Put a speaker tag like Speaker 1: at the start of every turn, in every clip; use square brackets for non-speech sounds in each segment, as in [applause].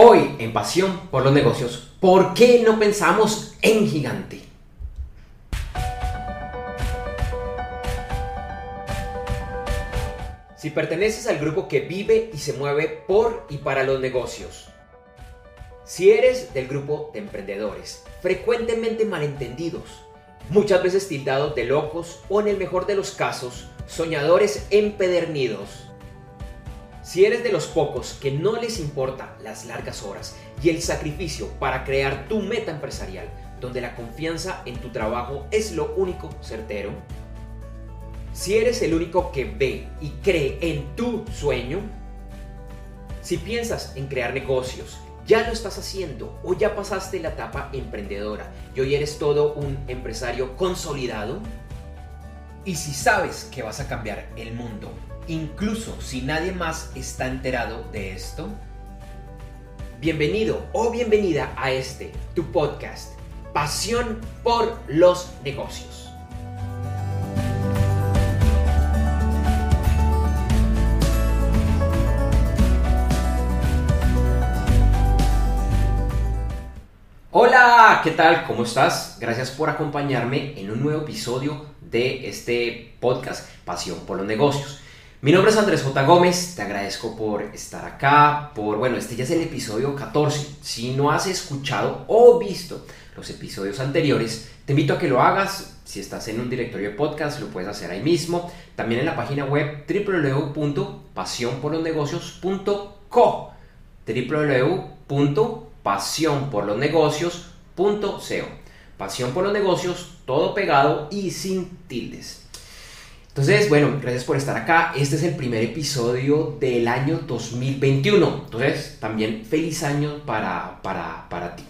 Speaker 1: Hoy, en Pasión por los Negocios, ¿por qué no pensamos en gigante? Si perteneces al grupo que vive y se mueve por y para los negocios, si eres del grupo de emprendedores, frecuentemente malentendidos, muchas veces tildados de locos o en el mejor de los casos, soñadores empedernidos, si eres de los pocos que no les importa las largas horas y el sacrificio para crear tu meta empresarial, donde la confianza en tu trabajo es lo único certero, si eres el único que ve y cree en tu sueño, si piensas en crear negocios, ya lo estás haciendo o ya pasaste la etapa emprendedora y hoy eres todo un empresario consolidado, y si sabes que vas a cambiar el mundo incluso si nadie más está enterado de esto? Bienvenido o bienvenida a este, tu podcast, Pasión por los Negocios. Hola, ¿qué tal? ¿Cómo estás? Gracias por acompañarme en un nuevo episodio de este podcast, Pasión por los Negocios. Mi nombre es Andrés J. Gómez, te agradezco por estar acá, por, bueno, este ya es el episodio 14. Si no has escuchado o visto los episodios anteriores, te invito a que lo hagas. Si estás en un directorio de podcast, lo puedes hacer ahí mismo. También en la página web www.pasionporlosnegocios.co www.pasionporlosnegocios.co Pasión por los negocios, todo pegado y sin tildes. Entonces, bueno, gracias por estar acá. Este es el primer episodio del año 2021. Entonces, también feliz año para, para, ti.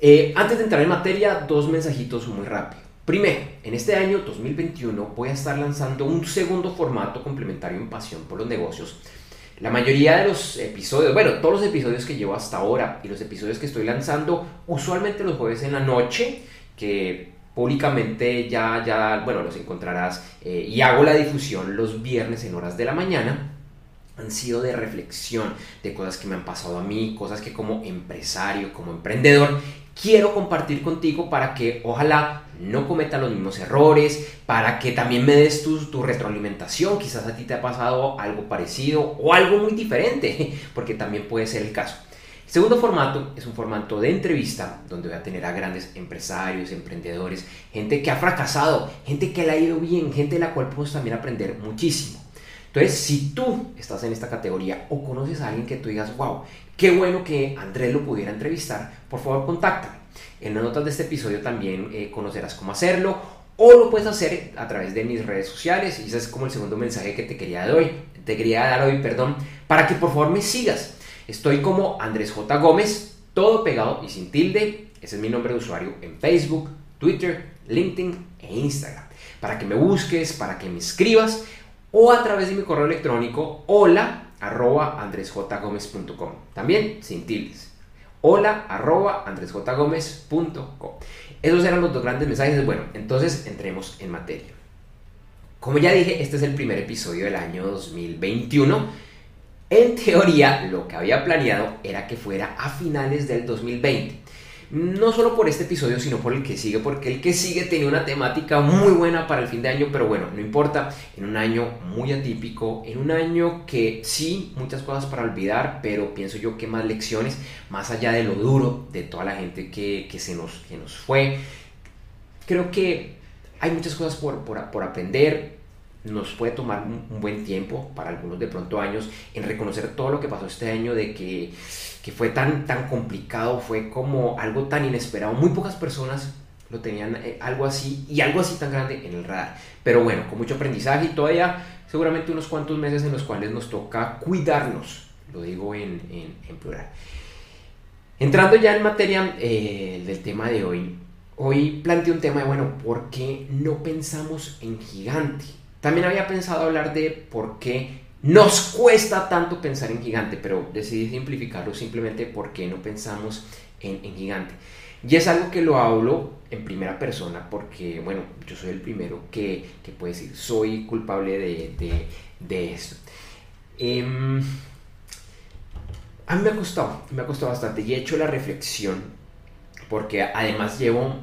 Speaker 1: Eh, antes de entrar en materia, dos mensajitos muy rápido. Primero, en este año 2021 voy a estar lanzando un segundo formato complementario en Pasión por los Negocios. La mayoría de los episodios, bueno, todos los episodios que llevo hasta ahora y los episodios que estoy lanzando, usualmente los jueves en la noche, que públicamente ya, ya, bueno, los encontrarás eh, y hago la difusión los viernes en horas de la mañana. Han sido de reflexión, de cosas que me han pasado a mí, cosas que como empresario, como emprendedor, quiero compartir contigo para que ojalá no cometa los mismos errores, para que también me des tu, tu, retroalimentación. Quizás a ti te ha pasado algo parecido o algo muy diferente, [laughs] porque también puede ser el caso. Segundo formato es un formato de entrevista donde voy a tener a grandes empresarios, emprendedores, gente que ha fracasado, gente que le ha ido bien, gente de la cual podemos también aprender muchísimo. Entonces, si tú estás en esta categoría o conoces a alguien que tú digas, wow, qué bueno que Andrés lo pudiera entrevistar, por favor contáctame. En las notas de este episodio también eh, conocerás cómo hacerlo o lo puedes hacer a través de mis redes sociales y ese es como el segundo mensaje que te quería dar hoy, te quería dar hoy, perdón, para que por favor me sigas Estoy como Andrés J. Gómez, todo pegado y sin tilde. Ese es mi nombre de usuario en Facebook, Twitter, LinkedIn e Instagram. Para que me busques, para que me escribas o a través de mi correo electrónico hola arroba. También sin tildes. Hola. Esos eran los dos grandes mensajes. Bueno, entonces entremos en materia. Como ya dije, este es el primer episodio del año 2021 en teoría, lo que había planeado era que fuera a finales del 2020. No solo por este episodio, sino por el que sigue, porque el que sigue tenía una temática muy buena para el fin de año, pero bueno, no importa, en un año muy atípico, en un año que sí, muchas cosas para olvidar, pero pienso yo que más lecciones, más allá de lo duro de toda la gente que, se nos, que nos fue, creo que hay muchas cosas por, por, por aprender, nos puede tomar un, buen tiempo, para algunos de pronto años, en reconocer todo lo que pasó este año, de que, que, fue tan, tan complicado, fue como algo tan inesperado. Muy pocas personas lo tenían eh, algo así y algo así tan grande en el radar. Pero bueno, con mucho aprendizaje y todavía seguramente unos cuantos meses en los cuales nos toca cuidarnos, lo digo en, en, plural. Entrando ya en materia eh, del tema de hoy, hoy planteé un tema de, bueno, ¿por qué no pensamos en gigante? También había pensado hablar de por qué nos cuesta tanto pensar en gigante, pero decidí simplificarlo simplemente porque no pensamos en, gigante. Y es algo que lo hablo en primera persona porque, bueno, yo soy el primero que, que puede decir, soy culpable de, de, esto. Em, A mí me ha costado, me ha costado bastante y he hecho la reflexión porque además llevo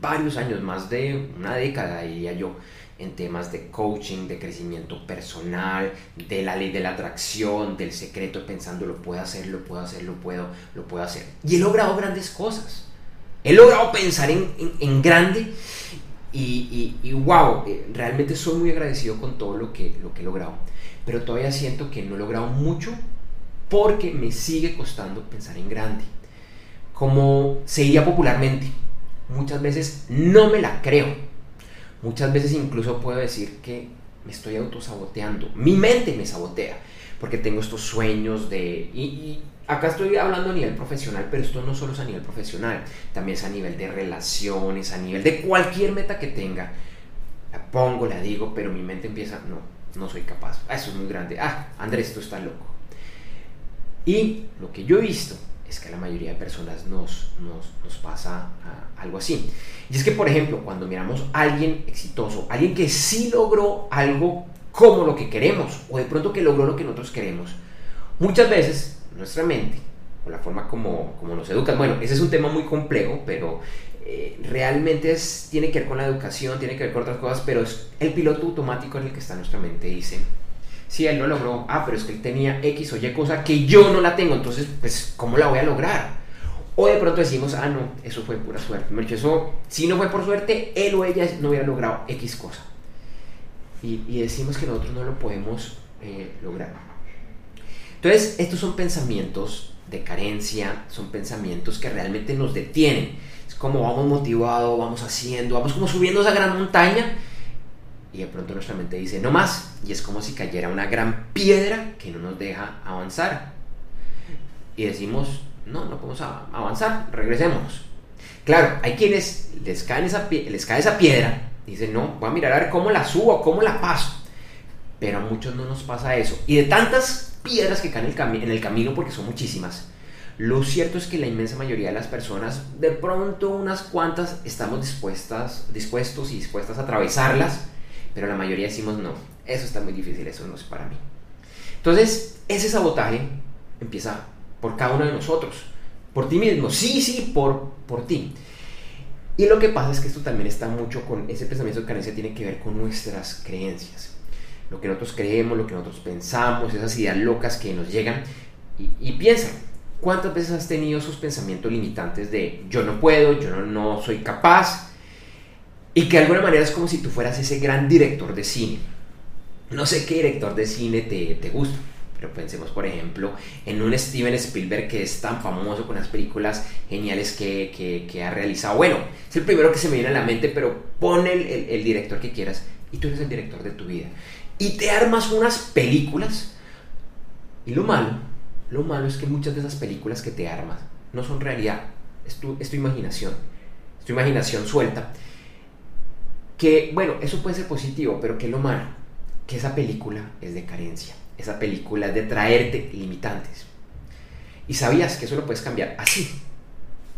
Speaker 1: varios años, más de una década, diría yo, en temas de coaching, de crecimiento personal, de la ley de la atracción, del secreto, pensando lo puedo hacer, lo puedo hacer, lo puedo, lo puedo hacer. Y he logrado grandes cosas. He logrado pensar en, en, grande y, y, wow, eh, realmente soy muy agradecido con todo lo que, lo que he logrado. Pero todavía siento que no he logrado mucho porque me sigue costando pensar en grande. Como se diría popularmente, muchas veces no me la creo Muchas veces incluso puedo decir que me estoy autosaboteando. Mi mente me sabotea porque tengo estos sueños de... Y, acá estoy hablando a nivel profesional, pero esto no solo es a nivel profesional, también es a nivel de relaciones, a nivel de cualquier meta que tenga. La pongo, la digo, pero mi mente empieza, no, no soy capaz. Ah, eso es muy grande. Ah, Andrés, tú estás loco. Y lo que yo he visto es que a la mayoría de personas nos, nos, pasa ah, algo así. Y es que, por ejemplo, cuando miramos a alguien exitoso, alguien que sí logró algo como lo que queremos, o de pronto que logró lo que nosotros queremos, muchas veces nuestra mente, o la forma como, como nos educan, bueno, ese es un tema muy complejo, pero eh, realmente tiene que ver con la educación, tiene que ver con otras cosas, pero es el piloto automático en el que está nuestra mente, dice, si él no logró, ah, pero es que él tenía X o Y cosa que yo no la tengo, entonces, pues, ¿cómo la voy a lograr? O de pronto decimos, ah, no, eso fue pura suerte. Me eso, si no fue por suerte, él o ella no hubiera logrado X cosa. Y, decimos que nosotros no lo podemos eh, lograr. Entonces, estos son pensamientos de carencia, son pensamientos que realmente nos detienen. Es como vamos motivados, vamos haciendo, vamos como subiendo esa gran montaña y de pronto nuestra mente dice no más y es como si cayera una gran piedra que no nos deja avanzar y decimos no, no podemos avanzar, regresemos. Claro, hay quienes les cae esa, les cae esa piedra y dicen no, voy a mirar a ver cómo la subo, cómo la paso. Pero a muchos no nos pasa eso. Y de tantas piedras que caen en el camino, porque son muchísimas, lo cierto es que la inmensa mayoría de las personas, de pronto unas cuantas, estamos dispuestas, dispuestos y dispuestas a atravesarlas pero la mayoría decimos no, eso está muy difícil, eso no es para mí. Entonces, ese sabotaje empieza por cada uno de nosotros, por ti mismo, sí, sí, por, por ti. Y lo que pasa es que esto también está mucho con ese pensamiento de carencia, tiene que ver con nuestras creencias. Lo que nosotros creemos, lo que nosotros pensamos, esas ideas locas que nos llegan. Y, y piensa, ¿cuántas veces has tenido esos pensamientos limitantes de yo no puedo, yo no, no soy capaz, y que de alguna manera es como si tú fueras ese gran director de cine. No sé qué director de cine te, te gusta, pero pensemos, por ejemplo, en un Steven Spielberg que es tan famoso con las películas geniales que, que, ha realizado. Bueno, es el primero que se me viene a la mente, pero pon el, el, el, director que quieras y tú eres el director de tu vida. Y te armas unas películas. Y lo malo, lo malo es que muchas de esas películas que te armas no son realidad, es tu, es tu imaginación, es tu imaginación suelta que, bueno, eso puede ser positivo, pero ¿qué es lo malo? Que esa película es de carencia. Esa película es de traerte limitantes. Y sabías que eso lo puedes cambiar así.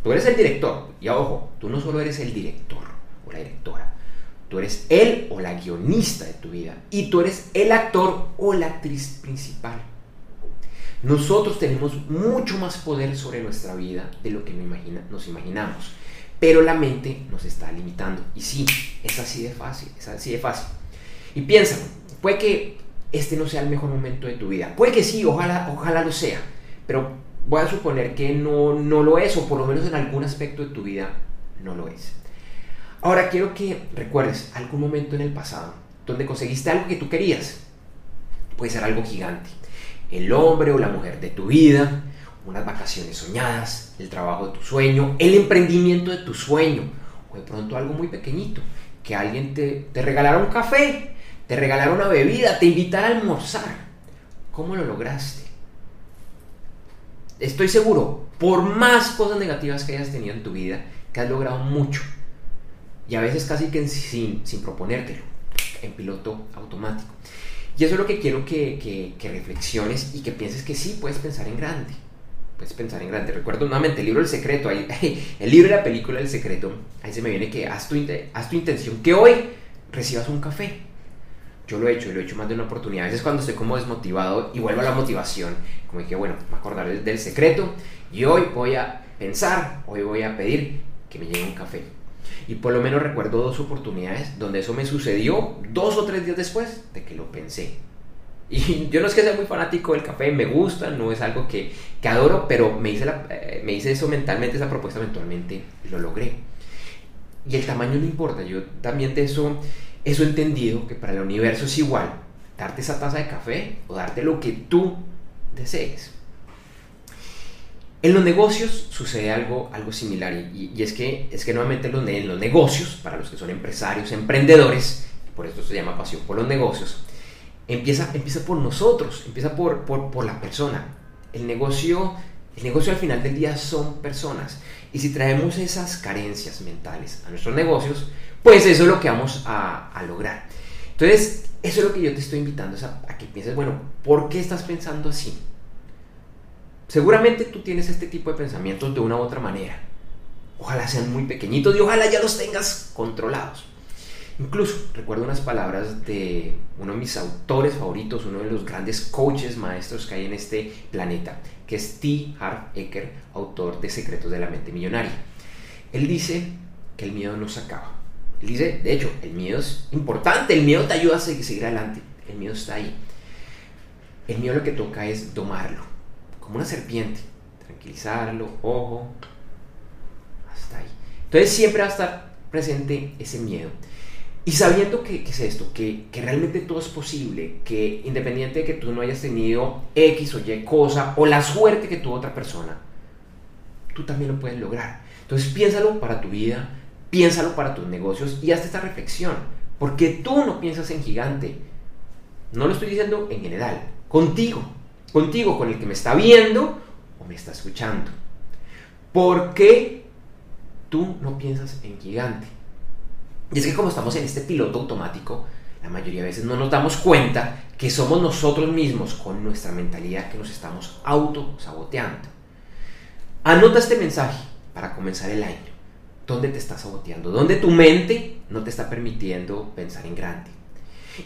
Speaker 1: Tú eres el director. Y ojo, tú no solo eres el director o la directora. Tú eres él o la guionista de tu vida. Y tú eres el actor o la actriz principal. Nosotros tenemos mucho más poder sobre nuestra vida de lo que nos imaginamos pero la mente nos está limitando. Y sí, es así de fácil, es así de fácil. Y piensa, puede que este no sea el mejor momento de tu vida. Puede que sí, ojalá, ojalá lo sea, pero voy a suponer que no, no lo es, o por lo menos en algún aspecto de tu vida no lo es. Ahora quiero que recuerdes algún momento en el pasado donde conseguiste algo que tú querías. Puede ser algo gigante. El hombre o la mujer de tu vida, unas vacaciones soñadas, el trabajo de tu sueño, el emprendimiento de tu sueño, o de pronto algo muy pequeñito, que alguien te, te regalara un café, te regalara una bebida, te invitara a almorzar. ¿Cómo lo lograste? Estoy seguro, por más cosas negativas que hayas tenido en tu vida, que has logrado mucho. Y a veces casi que sin, sin proponértelo, en piloto automático. Y eso es lo que quiero que, que, que reflexiones y que pienses que sí puedes pensar en grande puedes pensar en grande. Recuerdo nuevamente el libro El Secreto, ahí, [laughs] el libro de la película El Secreto, ahí se me viene que haz tu, haz tu intención que hoy recibas un café. yo lo he hecho, y lo he hecho más de una oportunidad. A veces cuando estoy como desmotivado y vuelvo a la motivación, como que bueno, me acordaré del secreto y hoy voy a pensar, hoy voy a pedir que me llegue un café. Y por lo menos recuerdo dos oportunidades donde eso me sucedió dos o tres días después de que lo pensé. Y yo no es que sea muy fanático del café, me gusta, no es algo que, que adoro, pero me hice, eh, me hice eso mentalmente, esa propuesta mentalmente, lo logré. Y el tamaño no importa, yo también de eso eso entendido que para el universo es igual darte esa taza de café o darte lo que tú desees. En los negocios sucede algo, algo similar y, es, que, es que nuevamente en los negocios, para los que son empresarios, emprendedores, por esto se llama pasión por los negocios, empieza, empieza por nosotros, empieza por, por, por la persona. El negocio, el negocio al final del día son personas. Y si traemos esas carencias mentales a nuestros negocios, pues eso es lo que vamos a, lograr. Entonces, eso es lo que yo te estoy invitando a, que pienses, bueno, ¿por qué estás pensando así? Seguramente tú tienes este tipo de pensamientos de una u otra manera. Ojalá sean muy pequeñitos y ojalá ya los tengas controlados. Incluso recuerdo unas palabras de uno de mis autores favoritos, uno de los grandes coaches maestros que hay en este planeta, que es T. Harv Eker, autor de Secretos de la Mente Millonaria. Él dice que el miedo no se acaba, dice, de hecho, el miedo es importante, el miedo te ayuda a seguir adelante, el miedo está ahí. El miedo lo que toca es domarlo, como una serpiente, tranquilizarlo, ojo, hasta ahí. Entonces siempre va a estar presente ese miedo. Y sabiendo que, es esto, que, que, realmente todo es posible, que independiente de que tú no hayas tenido X o Y cosa o la suerte que tuvo otra persona, tú también lo puedes lograr. Entonces piénsalo para tu vida, piénsalo para tus negocios y hazte esta reflexión. Porque tú no piensas en gigante. No lo estoy diciendo en general. Contigo. Contigo, con el que me está viendo o me está escuchando. ¿Por qué tú no piensas en gigante? Y es que como estamos en este piloto automático, la mayoría de veces no nos damos cuenta que somos nosotros mismos con nuestra mentalidad que nos estamos auto-saboteando. Anota este mensaje para comenzar el año. ¿Dónde te estás saboteando? ¿Dónde tu mente no te está permitiendo pensar en grande?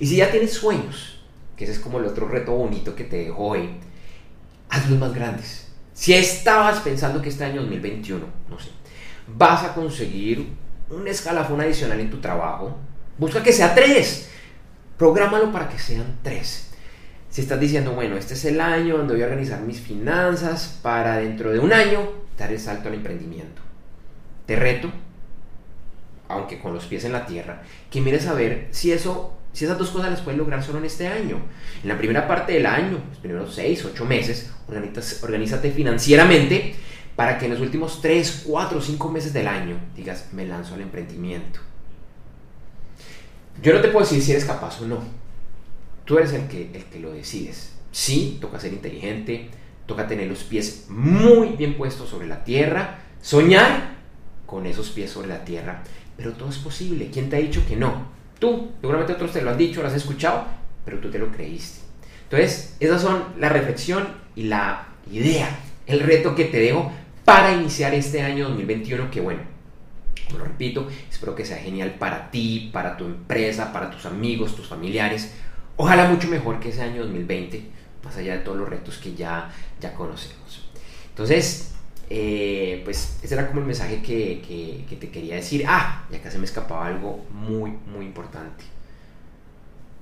Speaker 1: Y si ya tienes sueños, que ese es como el otro reto bonito que te dejo hoy, hazlos más grandes. Si estabas pensando que este año 2021, no sé, vas a conseguir un escalafón adicional en tu trabajo, busca que sea tres. Prográmalo para que sean tres. Si estás diciendo, bueno, este es el año donde voy a organizar mis finanzas para dentro de un año dar el salto al emprendimiento te reto, aunque con los pies en la tierra, que mires a ver si eso, si esas dos cosas las puedes lograr solo en este año. En la primera parte del año, los primeros seis, ocho meses, organízate financieramente para que en los últimos tres, cuatro, cinco meses del año digas, me lanzo al emprendimiento. Yo no te puedo decir si eres capaz o no. Tú eres el que, el que lo decides. Sí, toca ser inteligente, toca tener los pies muy bien puestos sobre la tierra, soñar con esos pies sobre la tierra. Pero todo es posible. ¿Quién te ha dicho que no? Tú, seguramente otros te lo han dicho, lo has escuchado, pero tú te lo creíste. Entonces, esas son la reflexión y la idea, el reto que te dejo para iniciar este año 2021, que bueno, lo repito, espero que sea genial para ti, para tu empresa, para tus amigos, tus familiares. Ojalá mucho mejor que ese año 2020, más allá de todos los retos que ya, ya conocemos. Entonces, eh, pues ese era como el mensaje que, te quería decir. Ah, y acá se me escapaba algo muy, muy importante.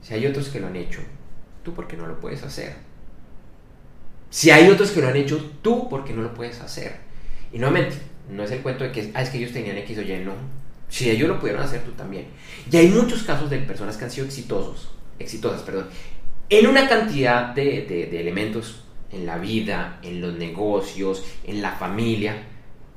Speaker 1: Si hay otros que lo han hecho, ¿tú por qué no lo puedes hacer? Si hay otros que lo han hecho, ¿tú por qué no lo puedes hacer? Y nuevamente, no es el cuento de que ah, es que ellos tenían X o Y, no. Si ellos lo pudieron hacer, tú también. Y hay muchos casos de personas que han sido exitosos, exitosas, perdón, en una cantidad de, de elementos en la vida, en los negocios, en la familia.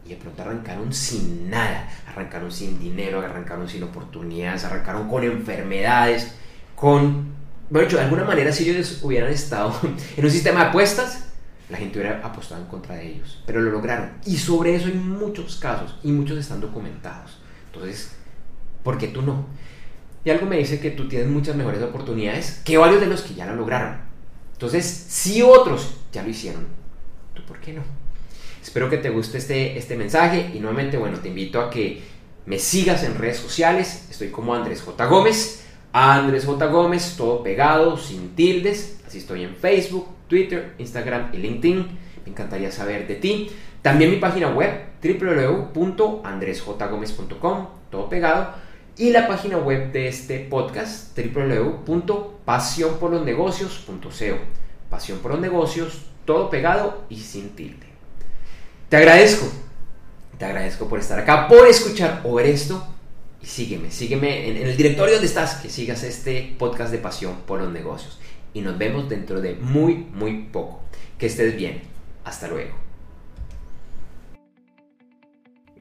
Speaker 1: Y de pronto arrancaron sin nada, arrancaron sin dinero, arrancaron sin oportunidades, arrancaron con enfermedades, con... Bueno, de alguna manera si ellos hubieran estado [laughs] en un sistema de apuestas, la gente hubiera apostado en contra de ellos, pero lo lograron. Y sobre eso hay muchos casos y muchos están documentados. Entonces, ¿por qué tú no? Y algo me dice que tú tienes muchas mejores oportunidades que varios de los que ya lo lograron. Entonces, si otros ya lo hicieron, ¿tú por qué no? Espero que te guste este, este mensaje y nuevamente, bueno, te invito a que me sigas en redes sociales. Estoy como Andrés J. Gómez. Andrés J. Gómez, todo pegado, sin tildes. Estoy en Facebook, Twitter, Instagram y LinkedIn. Me encantaría saber de ti. También mi página web www.andresjgomez.com, todo pegado. Y la página web de este podcast www.pasionporlosnegocios.co. Pasión por los negocios, todo pegado y sin tilde. Te agradezco, te agradezco por estar acá, por escuchar o ver esto. Y sígueme, sígueme en, en el directorio donde estás, que sigas este podcast de Pasión por los negocios. Y nos vemos dentro de muy, muy poco. Que estés bien. Hasta luego.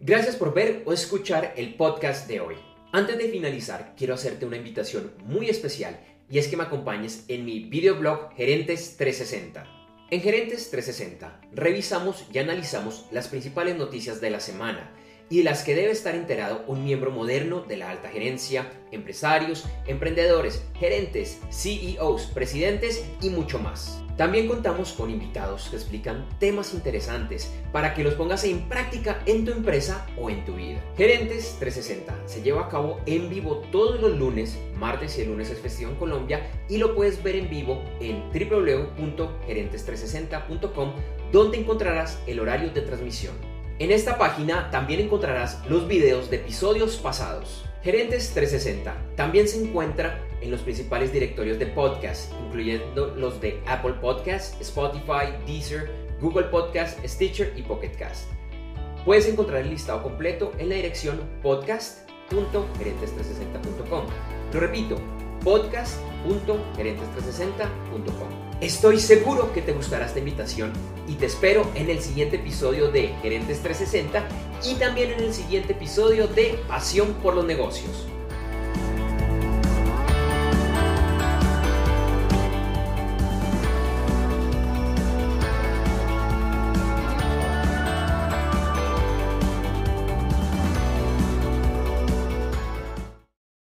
Speaker 1: Gracias por ver o escuchar el podcast de hoy. Antes de finalizar, quiero hacerte una invitación muy especial y es que me acompañes en mi videoblog Gerentes 360. En Gerentes 360 revisamos y analizamos las principales noticias de la semana y de las que debe estar enterado un miembro moderno de la alta gerencia, empresarios, emprendedores, gerentes, CEOs, presidentes y mucho más. También contamos con invitados que explican temas interesantes para que los pongas en práctica en tu empresa o en tu vida. Gerentes 360 se lleva a cabo en vivo todos los lunes, martes y el lunes es festivo en Colombia y lo puedes ver en vivo en www.gerentes360.com donde encontrarás el horario de transmisión. En esta página también encontrarás los videos de episodios pasados. Gerentes 360 también se encuentra en los principales directorios de podcast, incluyendo los de Apple Podcast, Spotify, Deezer, Google Podcast, Stitcher y Pocket Cast. Puedes encontrar el listado completo en la dirección podcast.gerentes360.com. Lo repito, podcast.gerentes360.com. Estoy seguro que te gustará esta invitación y te espero en el siguiente episodio de Gerentes 360 y también en el siguiente episodio de Pasión por los Negocios.